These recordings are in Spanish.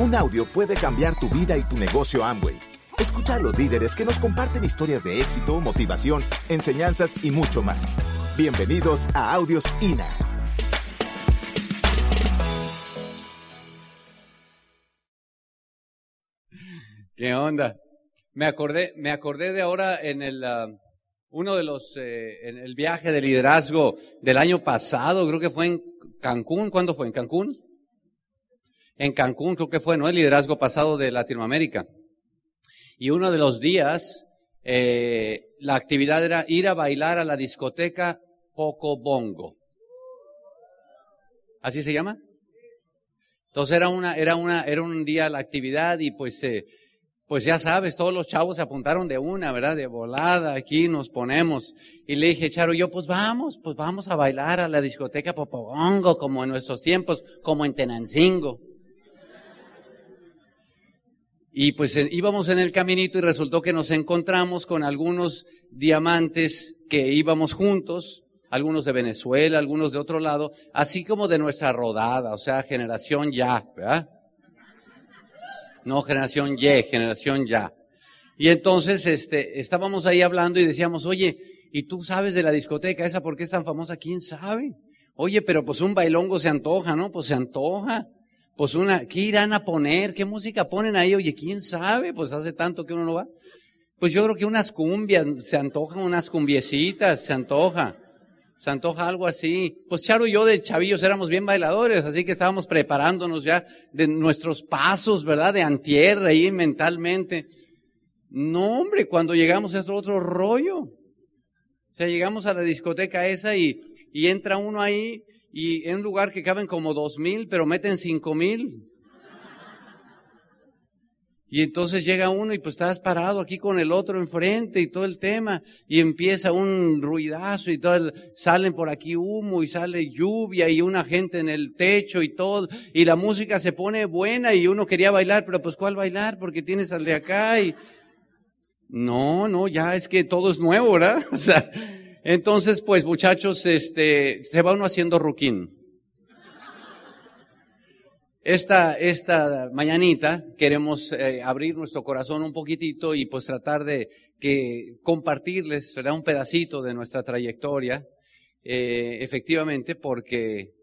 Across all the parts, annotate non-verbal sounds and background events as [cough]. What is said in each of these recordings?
Un audio puede cambiar tu vida y tu negocio Amway. Escucha a los líderes que nos comparten historias de éxito, motivación, enseñanzas y mucho más. Bienvenidos a Audios INA. ¿Qué onda? Me acordé, me acordé de ahora en el ah, uno de los eh, en el viaje de liderazgo del año pasado, creo que fue en Cancún. ¿Cuándo fue? ¿En Cancún? En Cancún, creo que fue, ¿no? El liderazgo pasado de Latinoamérica. Y uno de los días, eh, la actividad era ir a bailar a la discoteca Poco Bongo. ¿Así se llama? Entonces era una, era una, era un día la actividad y pues eh, pues ya sabes, todos los chavos se apuntaron de una, ¿verdad? De volada, aquí nos ponemos. Y le dije, Charo, yo, pues vamos, pues vamos a bailar a la discoteca Popogongo, como en nuestros tiempos, como en Tenancingo. Y pues eh, íbamos en el caminito y resultó que nos encontramos con algunos diamantes que íbamos juntos, algunos de Venezuela, algunos de otro lado, así como de nuestra rodada, o sea, generación ya, ¿verdad? no generación Y, generación ya. Y entonces, este, estábamos ahí hablando y decíamos, oye, ¿y tú sabes de la discoteca esa por qué es tan famosa? ¿Quién sabe? Oye, pero pues un bailongo se antoja, ¿no? Pues se antoja. Pues una, ¿qué irán a poner? ¿Qué música ponen ahí? Oye, ¿quién sabe? Pues hace tanto que uno no va. Pues yo creo que unas cumbias, se antojan unas cumbiecitas, se antoja. Se antoja algo así. Pues Charo y yo de chavillos éramos bien bailadores, así que estábamos preparándonos ya de nuestros pasos, ¿verdad? De antier ahí mentalmente. No, hombre, cuando llegamos es otro rollo. O sea, llegamos a la discoteca esa y, y entra uno ahí y en un lugar que caben como dos mil, pero meten cinco mil. Y entonces llega uno y pues estás parado aquí con el otro enfrente y todo el tema y empieza un ruidazo y todo, salen por aquí humo y sale lluvia y una gente en el techo y todo y la música se pone buena y uno quería bailar, pero pues ¿cuál bailar? Porque tienes al de acá y no, no, ya es que todo es nuevo, ¿verdad? [laughs] O sea, entonces pues muchachos, este, se va uno haciendo ruquín. Esta, esta mañanita queremos eh, abrir nuestro corazón un poquitito y pues tratar de que compartirles un pedacito de nuestra trayectoria, eh, efectivamente, porque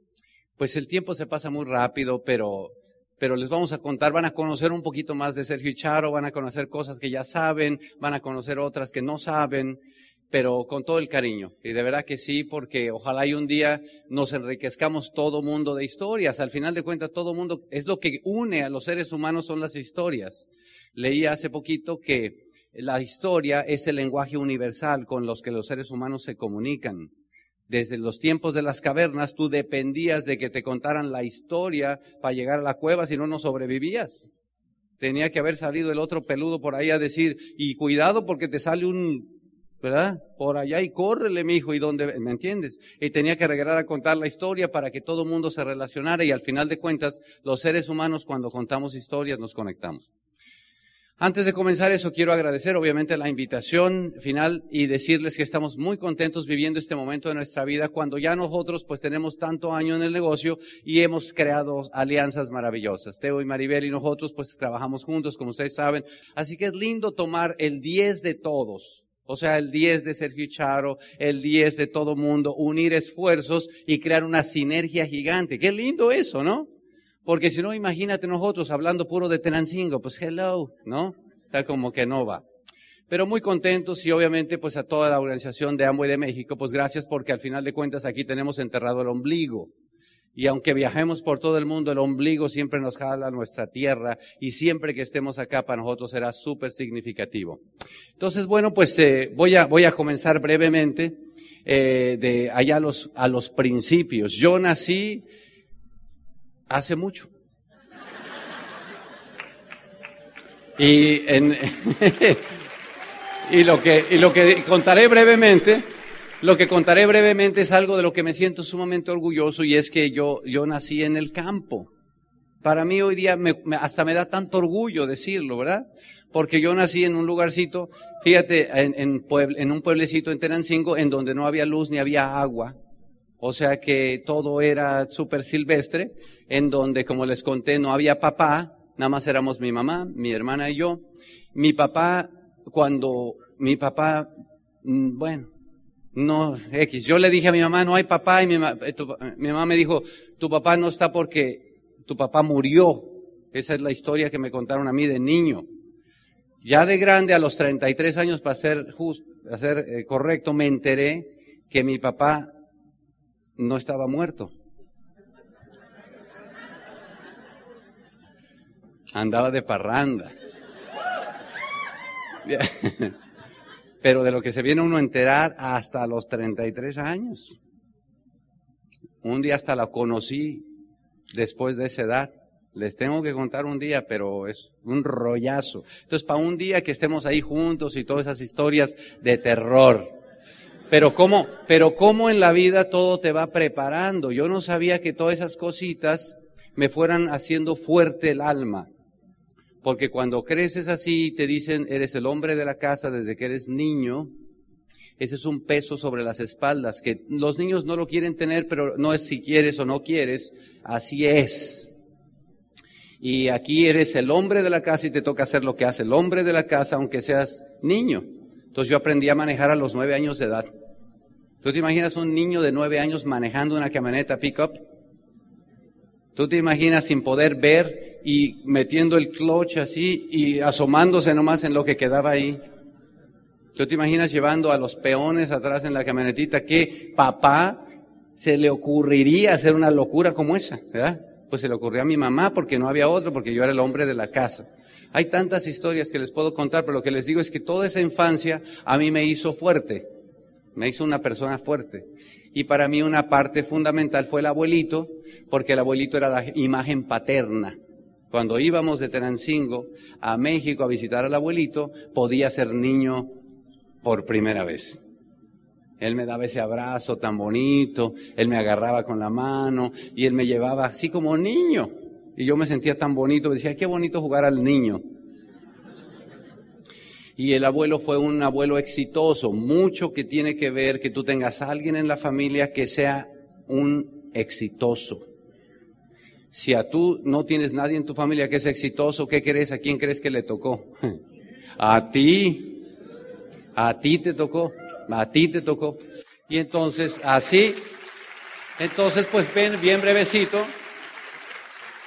pues el tiempo se pasa muy rápido, pero, pero les vamos a contar, van a conocer un poquito más de Sergio y Charo, van a conocer cosas que ya saben, van a conocer otras que no saben, pero con todo el cariño. Y de verdad que sí, porque ojalá y un día nos enriquezcamos todo mundo de historias. Al final de cuentas, todo mundo, es lo que une a los seres humanos son las historias. Leí hace poquito que la historia es el lenguaje universal con los que los seres humanos se comunican. Desde los tiempos de las cavernas, tú dependías de que te contaran la historia para llegar a la cueva, si no, no sobrevivías. Tenía que haber salido el otro peludo por ahí a decir, y cuidado porque te sale un ¿verdad? Por allá y córrele, mi hijo, y dónde, ¿me entiendes? Y tenía que regresar a contar la historia para que todo el mundo se relacionara y al final de cuentas, los seres humanos cuando contamos historias nos conectamos. Antes de comenzar eso, quiero agradecer obviamente la invitación final y decirles que estamos muy contentos viviendo este momento de nuestra vida cuando ya nosotros pues tenemos tanto año en el negocio y hemos creado alianzas maravillosas. Teo y Maribel y nosotros pues trabajamos juntos, como ustedes saben. Así que es lindo tomar el 10 de todos o sea, el 10 de Sergio Charo, el 10 de todo mundo, unir esfuerzos y crear una sinergia gigante. Qué lindo eso, ¿no? Porque si no, imagínate nosotros hablando puro de Tenancingo, pues hello, ¿no? Está como que no va. Pero muy contentos y obviamente pues a toda la organización de Amway de México, pues gracias porque al final de cuentas aquí tenemos enterrado el ombligo. Y aunque viajemos por todo el mundo, el ombligo siempre nos jala a nuestra tierra y siempre que estemos acá para nosotros será súper significativo. Entonces, bueno, pues eh, voy, a, voy a comenzar brevemente eh, de allá a los, a los principios. Yo nací hace mucho. Y, en, [laughs] y, lo que, y lo que contaré brevemente lo que contaré brevemente es algo de lo que me siento sumamente orgulloso y es que yo, yo nací en el campo. Para mí hoy día me, hasta me da tanto orgullo decirlo, ¿verdad? Porque yo nací en un lugarcito, fíjate, en, en, en un pueblecito en Tenancingo en donde no había luz ni había agua. O sea que todo era súper silvestre, en donde, como les conté, no había papá, nada más éramos mi mamá, mi hermana y yo. Mi papá, cuando mi papá, mm, bueno, no, X, yo le dije a mi mamá, no hay papá, y mi, eh, mi mamá me dijo, tu papá no está porque tu papá murió. Esa es la historia que me contaron a mí de niño. Ya de grande, a los 33 años, para ser para ser eh, correcto, me enteré que mi papá no estaba muerto. Andaba de parranda. [laughs] Pero de lo que se viene uno a enterar hasta los 33 años. Un día hasta la conocí después de esa edad. Les tengo que contar un día, pero es un rollazo. Entonces, para un día que estemos ahí juntos y todas esas historias de terror. Pero cómo, pero cómo en la vida todo te va preparando. Yo no sabía que todas esas cositas me fueran haciendo fuerte el alma. Porque cuando creces así, te dicen, eres el hombre de la casa desde que eres niño, ese es un peso sobre las espaldas, que los niños no lo quieren tener, pero no es si quieres o no quieres, así es. Y aquí eres el hombre de la casa y te toca hacer lo que hace el hombre de la casa, aunque seas niño. Entonces yo aprendí a manejar a los nueve años de edad. ¿Tú te imaginas un niño de nueve años manejando una camioneta pickup? ¿Tú te imaginas sin poder ver y metiendo el clutch así y asomándose nomás en lo que quedaba ahí? ¿Tú te imaginas llevando a los peones atrás en la camionetita? ¿Qué papá se le ocurriría hacer una locura como esa? ¿verdad? Pues se le ocurrió a mi mamá porque no había otro, porque yo era el hombre de la casa. Hay tantas historias que les puedo contar, pero lo que les digo es que toda esa infancia a mí me hizo fuerte, me hizo una persona fuerte. Y para mí una parte fundamental fue el abuelito, porque el abuelito era la imagen paterna. Cuando íbamos de Tenancingo a México a visitar al abuelito, podía ser niño por primera vez. Él me daba ese abrazo tan bonito, él me agarraba con la mano y él me llevaba así como niño. Y yo me sentía tan bonito, decía, qué bonito jugar al niño. Y el abuelo fue un abuelo exitoso, mucho que tiene que ver que tú tengas a alguien en la familia que sea un exitoso. Si a tú no tienes nadie en tu familia que es exitoso, ¿qué crees? ¿A quién crees que le tocó? [laughs] A ti. A ti te tocó. A ti te tocó. Y entonces, así, entonces pues ven bien brevecito.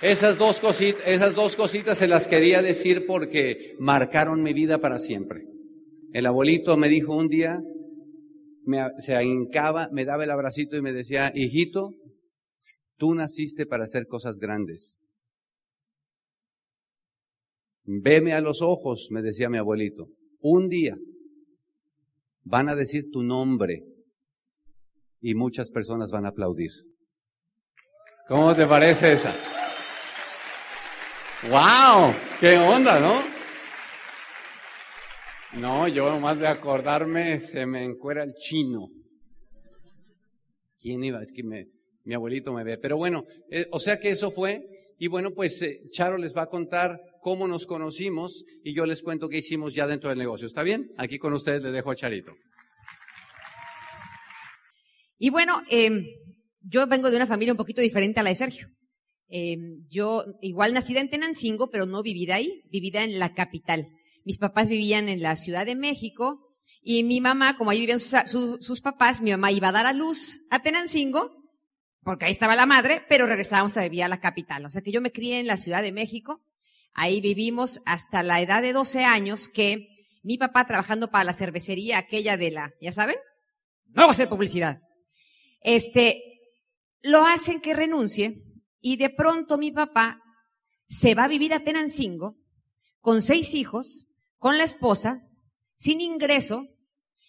Esas dos, cositas, esas dos cositas se las quería decir porque marcaron mi vida para siempre. El abuelito me dijo un día, me, se hincaba, me daba el abracito y me decía, hijito, tú naciste para hacer cosas grandes. Veme a los ojos, me decía mi abuelito. Un día van a decir tu nombre y muchas personas van a aplaudir. ¿Cómo te parece esa? ¡Wow! ¡Qué onda, no! No, yo nomás de acordarme se me encuera el chino. ¿Quién iba? Es que mi abuelito me ve. Pero bueno, eh, o sea que eso fue. Y bueno, pues eh, Charo les va a contar cómo nos conocimos y yo les cuento qué hicimos ya dentro del negocio. ¿Está bien? Aquí con ustedes le dejo a Charito. Y bueno, em, yo vengo de una familia un poquito diferente a la de Sergio. Em, yo igual nacida en Tenancingo, pero no vivida ahí, vivida en la capital. Mis papás vivían en la Ciudad de México y mi mamá, como ahí vivían sus, papás, mi mamá iba a dar a luz a Tenancingo, porque ahí estaba la madre, pero regresábamos a vivir a la capital. O sea que yo me crié en la Ciudad de México, ahí vivimos hasta la edad de 12 años que mi papá trabajando para la cervecería aquella de la, ¿ya saben? No voy a hacer publicidad. Este, lo hacen que renuncie y de pronto mi papá se va a vivir a Tenancingo con seis hijos, con la esposa, sin ingreso,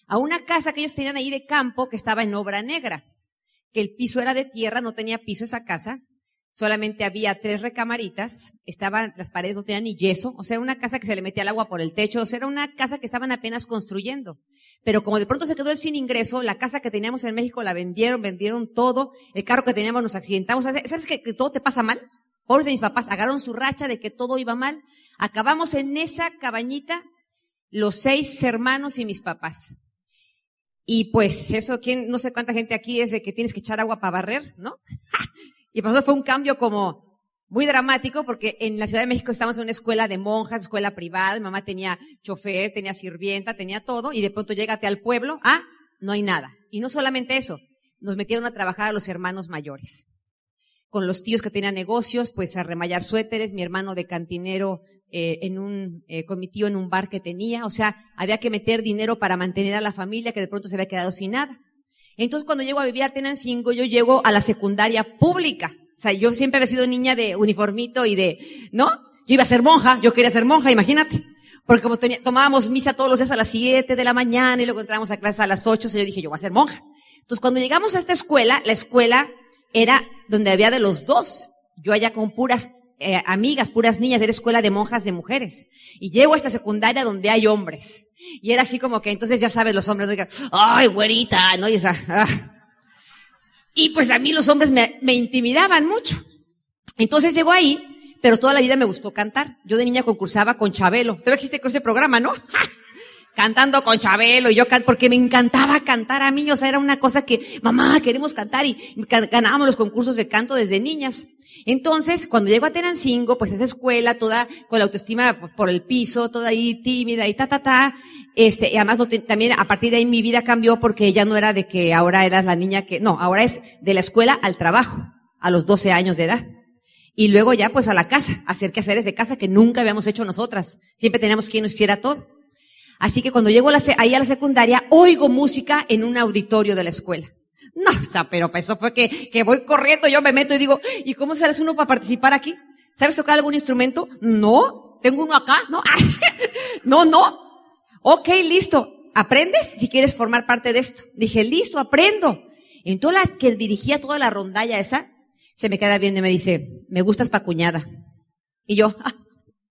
a una casa que ellos tenían ahí de campo que estaba en obra negra, que el piso era de tierra, no tenía piso esa casa, solamente había tres recamaritas, estaban, las paredes no tenían ni yeso, o sea, una casa que se le metía el agua por el techo, o sea, era una casa que estaban apenas construyendo. Pero como de pronto se quedó el sin ingreso, la casa que teníamos en México la vendieron, vendieron todo, el carro que teníamos nos accidentamos, ¿sabes que, que todo te pasa mal? Pobres de mis papás, agarraron su racha de que todo iba mal. Acabamos en esa cabañita, los seis hermanos y mis papás. Y pues eso, ¿quién, no sé cuánta gente aquí es de que tienes que echar agua para barrer, ¿no? [laughs] Y pasó fue un cambio como muy dramático porque en la Ciudad de México estábamos en una escuela de monjas, escuela privada, mi mamá tenía chofer, tenía sirvienta, tenía todo, y de pronto llégate al pueblo, ah, no hay nada. Y no solamente eso, nos metieron a trabajar a los hermanos mayores. Con los tíos que tenían negocios, pues a remallar suéteres, mi hermano de cantinero eh, en un, eh, con en un bar que tenía, o sea, había que meter dinero para mantener a la familia que de pronto se había quedado sin nada. Entonces cuando llego a vivir a Tenancingo, yo llego a la secundaria pública. O sea, yo siempre había sido niña de uniformito y de, ¿no? Yo iba a ser monja, yo quería ser monja, imagínate. Porque como tomábamos misa todos los días a las 7 de la mañana y luego entrábamos a clase a las 8, yo dije, yo voy a ser monja. Entonces cuando llegamos a esta escuela, la escuela era donde había de los dos. Yo allá con puras eh, amigas, puras niñas, era escuela de monjas de mujeres. Y llego a esta secundaria donde hay hombres. Y era así como que entonces ya sabes los hombres, ¿no? ay, güerita, ¿no? Y esa, [laughs] ah. Y pues a mí los hombres me, me intimidaban mucho. Entonces llegó ahí, pero toda la vida me gustó cantar. Yo de niña concursaba con Chabelo. Todavía existe ese programa, ¿no? [laughs] Cantando con Chabelo y yo porque me encantaba cantar a mí, o sea, era una cosa que, mamá, queremos cantar y ganábamos los concursos de canto desde niñas. Entonces, cuando llego a Tenancingo, pues esa escuela toda con la autoestima por el piso, toda ahí tímida y ta, ta, ta, este, y además no también a partir de ahí mi vida cambió porque ya no era de que ahora eras la niña que, no, ahora es de la escuela al trabajo, a los 12 años de edad. Y luego ya pues a la casa, hacer quehaceres de casa que nunca habíamos hecho nosotras. Siempre teníamos quien nos hiciera todo. Así que cuando llego ahí a la secundaria, oigo música en un auditorio de la escuela. No, o sea, pero eso fue que, que voy corriendo, yo me meto y digo, ¿y cómo sales uno para participar aquí? ¿Sabes tocar algún instrumento? No. ¿Tengo uno acá? No. [laughs] no, no. Ok, listo. ¿Aprendes si quieres formar parte de esto? Dije, listo, aprendo. Entonces la que dirigía toda la rondalla esa, se me queda bien y me dice, me gustas pa' cuñada. Y yo, ah,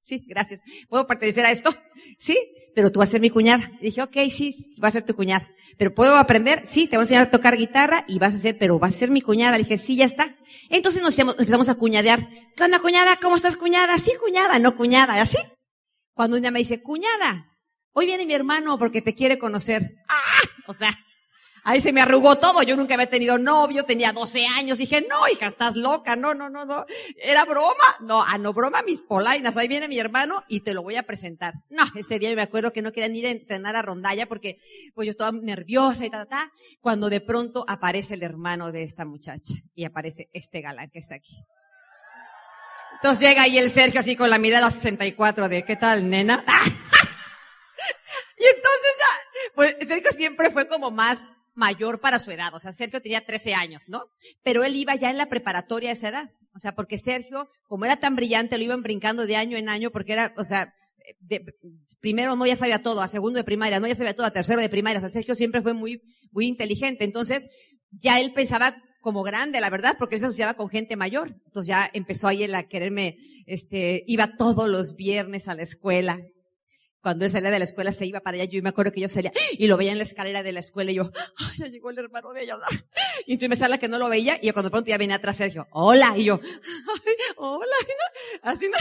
sí, gracias. ¿Puedo pertenecer a esto? Sí pero tú vas a ser mi cuñada. dije, ok, sí, vas a ser tu cuñada. Pero ¿puedo aprender? Sí, te voy a enseñar a tocar guitarra y vas a ser, pero vas a ser mi cuñada. Le dije, sí, ya está. Entonces nos empezamos a cuñadear. ¿Qué onda, cuñada? ¿Cómo estás, cuñada? Sí, cuñada, no cuñada, así. Cuando una me dice, cuñada, hoy viene mi hermano porque te quiere conocer. ¡Ah! O sea, Ahí se me arrugó todo. Yo nunca había tenido novio, tenía 12 años. Dije, no, hija, estás loca. No, no, no, no. ¿Era broma? No, ah, no, broma mis polainas. Ahí viene mi hermano y te lo voy a presentar. No, ese día yo me acuerdo que no querían ir a entrenar a rondalla porque, pues yo estaba nerviosa y ta, ta, ta. Cuando de pronto aparece el hermano de esta muchacha y aparece este galán que está aquí. Entonces llega ahí el Sergio así con la mirada 64 de, ¿qué tal, nena? [laughs] y entonces ya, pues Sergio siempre fue como más mayor para su edad. O sea, Sergio tenía 13 años, ¿no? Pero él iba ya en la preparatoria a esa edad. O sea, porque Sergio, como era tan brillante, lo iban brincando de año en año porque era, o sea, de, primero no ya sabía todo, a segundo de primaria no ya sabía todo, a tercero de primaria. O sea, Sergio siempre fue muy, muy inteligente. Entonces, ya él pensaba como grande, la verdad, porque él se asociaba con gente mayor. Entonces ya empezó ahí él a quererme, este, iba todos los viernes a la escuela cuando él salía de la escuela se iba para allá, yo me acuerdo que yo salía y lo veía en la escalera de la escuela y yo, ay, ya llegó el hermano de ella. [laughs] Y entonces me sale que no lo veía y yo cuando pronto ya venía atrás Sergio, hola, y yo, ay, hola, así no.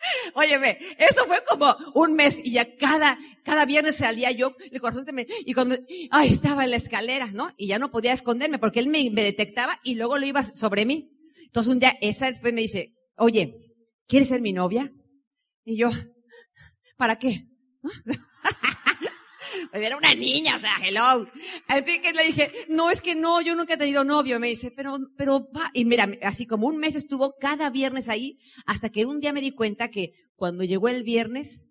[laughs] Óyeme, eso fue como un mes y ya cada, cada viernes salía yo, el corazón se me, y cuando, ay, estaba en la escalera, ¿no? Y ya no podía esconderme porque él me, me detectaba y luego lo iba sobre mí. Entonces un día, esa después me dice, oye, ¿quieres ser mi novia? Y yo, ¿Para qué? [laughs] era una niña, o sea, hello. Así que le dije, no, es que no, yo nunca he tenido novio. Me dice, pero, pero, va. Y mira, así como un mes estuvo cada viernes ahí, hasta que un día me di cuenta que cuando llegó el viernes,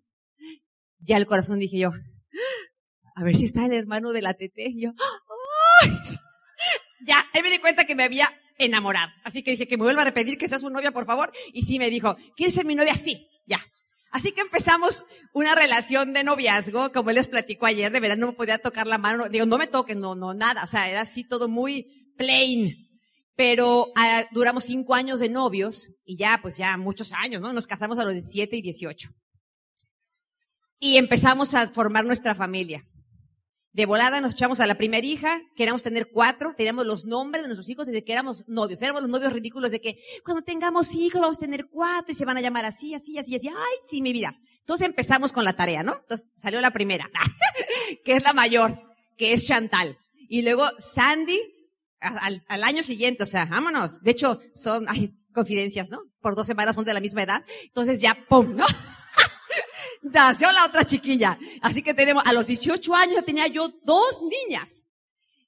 ya el corazón dije yo, a ver si está el hermano de la tete. Y yo, ¡ay! [laughs] Ya, ahí me di cuenta que me había enamorado. Así que dije que me vuelva a repetir que sea su novia, por favor. Y sí me dijo, ¿quieres ser mi novia? Sí, ya. Así que empezamos una relación de noviazgo, como les platicó ayer, de verdad no me podía tocar la mano, digo, no me toques, no, no, nada, o sea, era así todo muy plain. Pero ah, duramos cinco años de novios y ya, pues ya muchos años, ¿no? Nos casamos a los 17 y 18. Y empezamos a formar nuestra familia. De volada nos echamos a la primera hija, queríamos tener cuatro, teníamos los nombres de nuestros hijos desde que éramos novios. Éramos los novios ridículos de que cuando tengamos hijos vamos a tener cuatro y se van a llamar así, así, así, así. Ay, sí, mi vida. Entonces empezamos con la tarea, ¿no? Entonces salió la primera, [laughs] que es la mayor, que es Chantal. Y luego Sandy, al, al, año siguiente, o sea, vámonos. De hecho, son, ay, confidencias, ¿no? Por dos semanas son de la misma edad. Entonces ya, ¡pum! ¿no? [laughs] Nació la otra chiquilla. Así que tenemos, a los 18 años tenía yo dos niñas.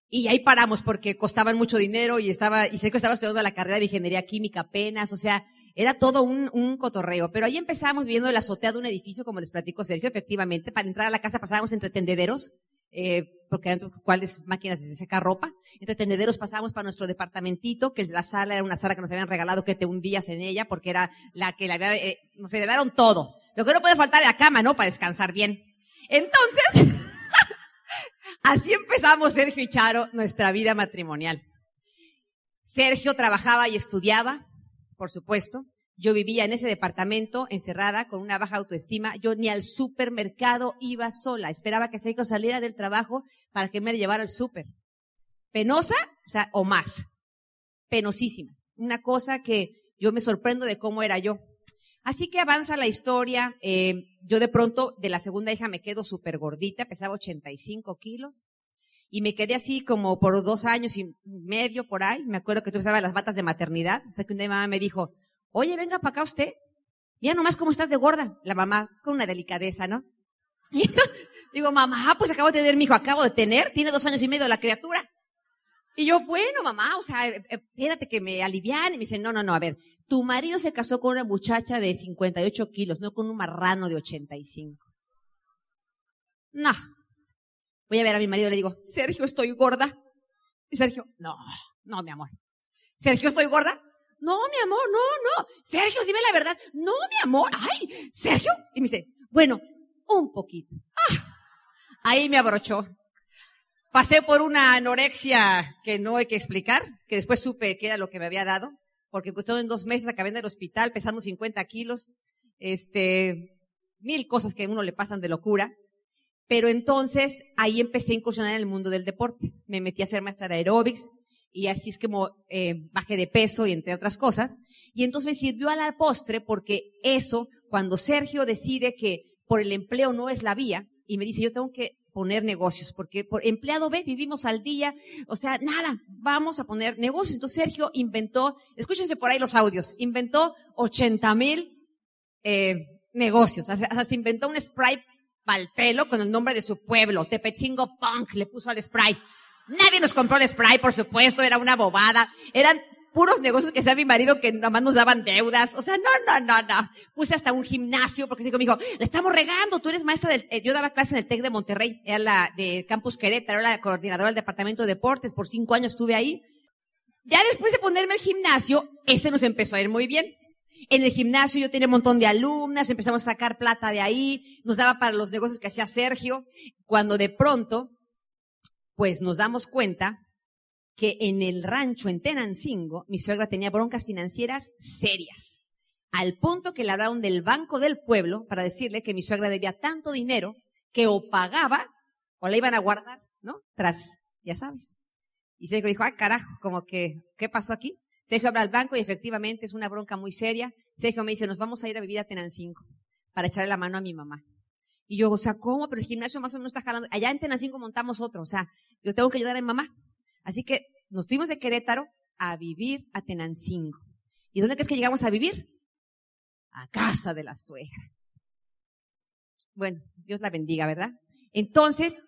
Y ahí paramos porque costaban mucho dinero y estaba, y sé que estaba estudiando la carrera de ingeniería química apenas, o sea, era todo un, un cotorreo. Pero ahí empezamos viendo la azotea de un edificio, como les platico Sergio, efectivamente. Para entrar a la casa pasábamos entre tendederos, eh, porque eran cuáles máquinas de secar ropa. Entre tendederos pasábamos para nuestro departamentito, que la sala era una sala que nos habían regalado que te hundías en ella, porque era la que la había, eh, nos heredaron todo. Lo que no puede faltar es la cama, ¿no? Para descansar bien. Entonces, [laughs] así empezamos Sergio y Charo nuestra vida matrimonial. Sergio trabajaba y estudiaba, por supuesto. Yo vivía en ese departamento encerrada con una baja autoestima. Yo ni al supermercado iba sola. Esperaba que Sergio saliera del trabajo para que me llevara al súper. Penosa, o sea, o más. Penosísima. Una cosa que yo me sorprendo de cómo era yo. Así que avanza la historia. Eh, yo de pronto de la segunda hija me quedo súper gordita, pesaba 85 kilos. Y me quedé así como por dos años y medio por ahí. Me acuerdo que tú usabas las batas de maternidad. Hasta que un día mi mamá me dijo, oye, venga para acá usted. Mira nomás cómo estás de gorda. La mamá con una delicadeza, ¿no? [laughs] Y digo, mamá, pues acabo de tener mi hijo, acabo de tener, tiene dos años y medio la criatura. Y yo, bueno, mamá, o sea, eh, espérate que me alivian. Y me dice, no, no, no, a ver, tu marido se casó con una muchacha de 58 kilos, no con un marrano de 85. No. Voy a ver a mi marido le digo, Sergio, estoy gorda. Y Sergio, no, no, mi amor. Sergio, estoy gorda. No, mi amor, no, no. Sergio, dime la verdad. No, mi amor. Ay, Sergio. Y me dice, bueno, un poquito. Ah, ahí me abrochó. Pasé por una anorexia que no hay que explicar, que después supe que era lo que me había dado, porque pues todo en dos meses acabé en el hospital pesando 50 kilos, este, mil cosas que a uno le pasan de locura. Pero entonces ahí empecé a incursionar en el mundo del deporte. Me metí a ser maestra de aeróbics y así es como eh, bajé de peso y entre otras cosas. Y entonces me sirvió a la postre porque eso, cuando Sergio decide que por el empleo no es la vía y me dice yo tengo que poner negocios, porque por empleado B vivimos al día, o sea, nada, vamos a poner negocios. Entonces Sergio inventó, escúchense por ahí los audios, inventó 80 mil eh, negocios, o sea, se inventó un para el pelo con el nombre de su pueblo, Tepechingo Punk le puso al spray. Nadie nos compró el spray, por supuesto, era una bobada. Eran puros negocios que sea mi marido que nada más nos daban deudas. O sea, no, no, no, no. Puse hasta un gimnasio porque me dijo, le estamos regando, tú eres maestra del, eh, yo daba clase en el TEC de Monterrey, era la de Campus Querétaro, era la coordinadora del departamento de deportes, por cinco años estuve ahí. Ya después de ponerme el gimnasio, ese nos empezó a ir muy bien. En el gimnasio yo tenía un montón de alumnas, empezamos a sacar plata de ahí, nos daba para los negocios que hacía Sergio, cuando de pronto, pues nos damos cuenta que en el rancho en Tenancingo mi suegra tenía broncas financieras serias, al punto que le hablaron del banco del pueblo para decirle que mi suegra debía tanto dinero que o pagaba o la iban a guardar, ¿no? Tras, ya sabes. Y Sergio dijo, ah, carajo, como que, ¿qué pasó aquí? Sergio habla al banco y efectivamente es una bronca muy seria. Sergio me dice, nos vamos a ir a vivir a Tenancingo para echarle la mano a mi mamá. Y yo, o sea, ¿cómo? Pero el gimnasio más o menos está jalando. Allá en Tenancingo montamos otro, o sea, yo tengo que ayudar a mi mamá. Así que nos fuimos de Querétaro a vivir a Tenancingo. ¿Y dónde crees que llegamos a vivir? A casa de la suegra. Bueno, Dios la bendiga, ¿verdad? Entonces,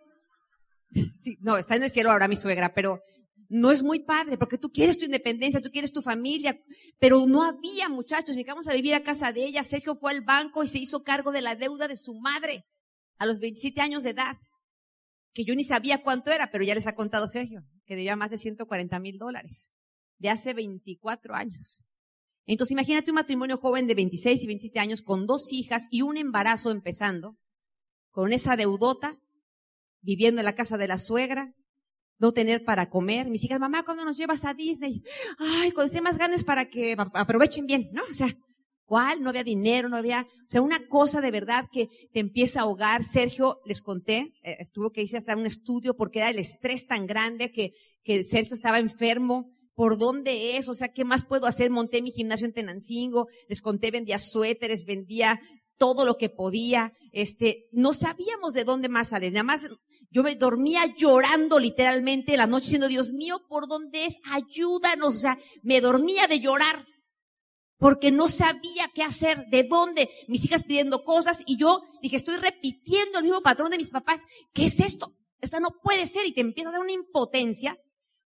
[laughs] no, está en el cielo ahora mi suegra, pero no es muy padre, porque tú quieres tu independencia, tú quieres tu familia, pero no había muchachos, llegamos a vivir a casa de ella, Sergio fue al banco y se hizo cargo de la deuda de su madre a los 27 años de edad que yo ni sabía cuánto era, pero ya les ha contado Sergio, que debía más de 140 mil dólares, de hace 24 años. Entonces imagínate un matrimonio joven de 26 y 27 años con dos hijas y un embarazo empezando, con esa deudota, viviendo en la casa de la suegra, no tener para comer. Mis hijas, mamá, ¿cuándo nos llevas a Disney? Ay, cuando esté más grandes para que aprovechen bien, ¿no? O sea, ¿Cuál? No había dinero, no había, o sea, una cosa de verdad que te empieza a ahogar. Sergio, les conté, eh, estuvo que hice hasta un estudio porque era el estrés tan grande que, que Sergio estaba enfermo. ¿Por dónde es? O sea, ¿qué más puedo hacer? Monté mi gimnasio en Tenancingo, les conté, vendía suéteres, vendía todo lo que podía. Este, no sabíamos de dónde más salir. Nada más, yo me dormía llorando literalmente la noche diciendo, Dios mío, ¿por dónde es? Ayúdanos. O sea, me dormía de llorar porque no sabía qué hacer, de dónde, mis hijas pidiendo cosas y yo dije, estoy repitiendo el mismo patrón de mis papás, ¿qué es esto? Esta no puede ser y te empieza a dar una impotencia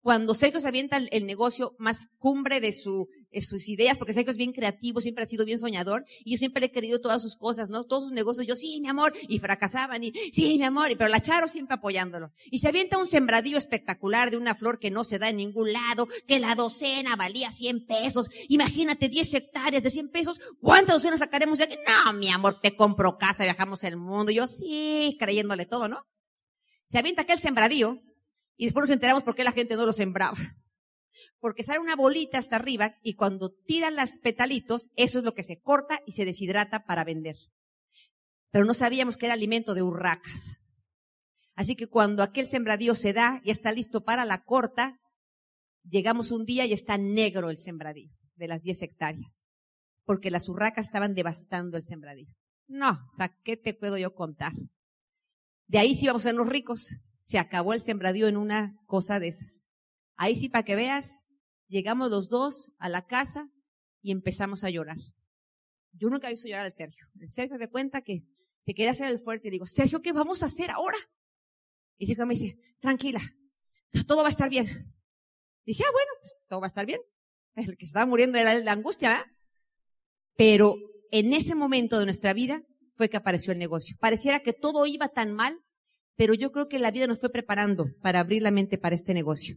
cuando Sergio se avienta el, negocio más cumbre de, su, sus ideas, porque Sergio es bien creativo, siempre ha sido bien soñador, y yo siempre le he querido todas sus cosas, ¿no? Todos sus negocios, yo, sí, mi amor, y fracasaban, y sí, mi amor, pero la Charo siempre apoyándolo. Y se avienta un sembradillo espectacular de una flor que no se da en ningún lado, que la docena valía 100 pesos. Imagínate 10 hectáreas de 100 pesos, ¿cuántas docenas sacaremos de aquí? No, mi amor, te compro casa, viajamos el mundo. Y yo, sí, creyéndole todo, ¿no? Se avienta aquel sembradío, y después nos enteramos por qué la gente no lo sembraba. Porque sale una bolita hasta arriba y cuando tiran las petalitos, eso es lo que se corta y se deshidrata para vender. Pero no sabíamos que era alimento de urracas. Así que cuando aquel sembradío se da y está listo para la corta, llegamos un día y está negro el sembradío de las 10 hectáreas. Porque las urracas estaban devastando el sembradío. No, o sea, ¿qué te puedo yo contar? De ahí sí vamos a ser los ricos se acabó el sembradío en una cosa de esas. Ahí sí, para que veas, llegamos los dos a la casa y empezamos a llorar. Yo nunca he visto llorar al Sergio. El Sergio se cuenta que se quería hacer el fuerte y digo, Sergio, ¿qué vamos a hacer ahora? Y Sergio me dice, tranquila, todo va a estar bien. Dije, ah, bueno, pues todo va a estar bien. El que estaba muriendo era la angustia, ¿verdad? Pero en ese momento de nuestra vida fue que apareció el negocio. Pareciera que todo iba tan mal pero yo creo que la vida nos fue preparando para abrir la mente para este negocio.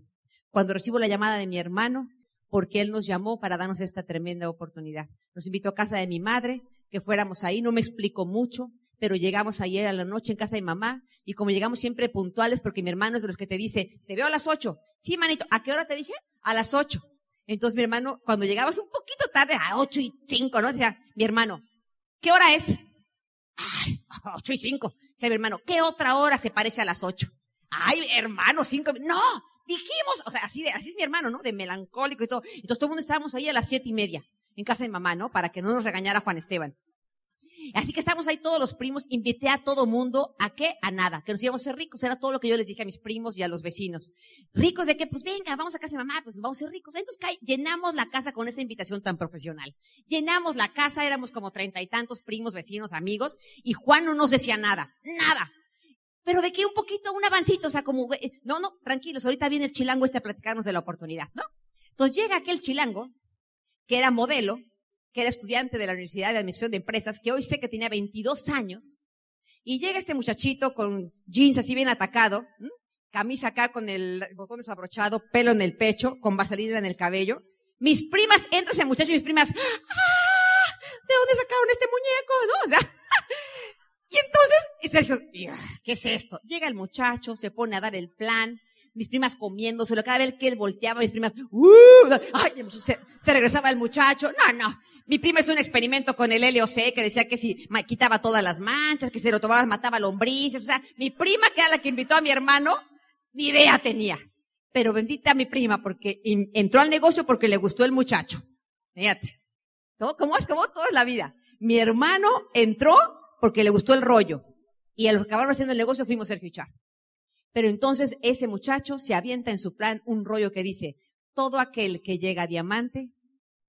Cuando recibo la llamada de mi hermano, porque él nos llamó para darnos esta tremenda oportunidad. Nos invitó a casa de mi madre, que fuéramos ahí, no me explicó mucho, pero llegamos ayer a la noche en casa de mamá, y como llegamos siempre puntuales, porque mi hermano es de los que te dice, te veo a las ocho. Sí, manito, ¿a qué hora te dije? A las ocho. Entonces mi hermano, cuando llegabas un poquito tarde, a ocho y cinco, ¿no? Decía, mi hermano, ¿qué hora es? Ay, [laughs] ocho y cinco. Mi hermano, ¿qué otra hora se parece a las ocho? Ay, hermano, cinco. No, dijimos, o sea, así, de, así es mi hermano, ¿no? De melancólico y todo. Entonces todo el mundo estábamos ahí a las siete y media, en casa de mamá, ¿no? Para que no nos regañara Juan Esteban. Así que estamos ahí todos los primos, invité a todo mundo, ¿a qué? A nada, que nos íbamos a ser ricos, era todo lo que yo les dije a mis primos y a los vecinos. ¿Ricos de qué? Pues venga, vamos a casa de mamá, pues vamos a ser ricos. Entonces llenamos la casa con esa invitación tan profesional. Llenamos la casa, éramos como treinta y tantos primos, vecinos, amigos, y Juan no nos decía nada, nada. Pero de qué un poquito, un avancito, o sea, como, no, no, tranquilos, ahorita viene el chilango este a platicarnos de la oportunidad, ¿no? Entonces llega aquel chilango, que era modelo, que era estudiante de la Universidad de Admisión de Empresas, que hoy sé que tenía 22 años, y llega este muchachito con jeans así bien atacado, camisa acá con el botón desabrochado, pelo en el pecho, con vaselina en el cabello. Mis primas, entra ese muchacho y mis primas, ¡ah! ¿De dónde sacaron este muñeco? ¿No? O sea, [laughs] y entonces, y Sergio, ¿qué es esto? Llega el muchacho, se pone a dar el plan, mis primas comiéndoselo, cada vez que él volteaba, mis primas, ¡uh! Ay, se, regresaba el muchacho. No, no. Mi prima es un experimento con el LOC que decía que si quitaba todas las manchas, que se lo tomaba, mataba lombrices. O sea, mi prima, que era la que invitó a mi hermano, ni idea tenía. Pero bendita mi prima, porque entró al negocio porque le gustó el muchacho. Fíjate. ¿Todo? ¿Cómo es? como Toda la vida. Mi hermano entró porque le gustó el rollo. Y a los que acabaron haciendo el negocio fuimos Sergio y Char. Pero entonces ese muchacho se avienta en su plan un rollo que dice, todo aquel que llega a diamante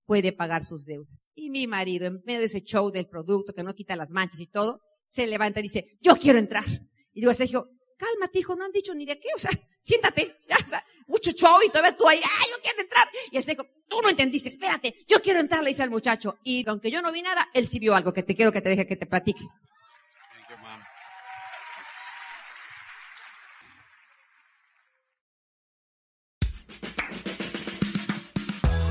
puede pagar sus deudas. Y mi marido, en medio de ese show del producto que no quita las manchas y todo, se levanta y dice, yo quiero entrar. Y digo a Sergio, cálmate hijo, no han dicho ni de qué, o sea, siéntate, o sea, mucho show y todavía tú ahí, ay, yo quiero entrar. Y Sergio, tú no entendiste, espérate, yo quiero entrar, le dice al muchacho. Y aunque yo no vi nada, él sí vio algo que te quiero que te deje que te platique.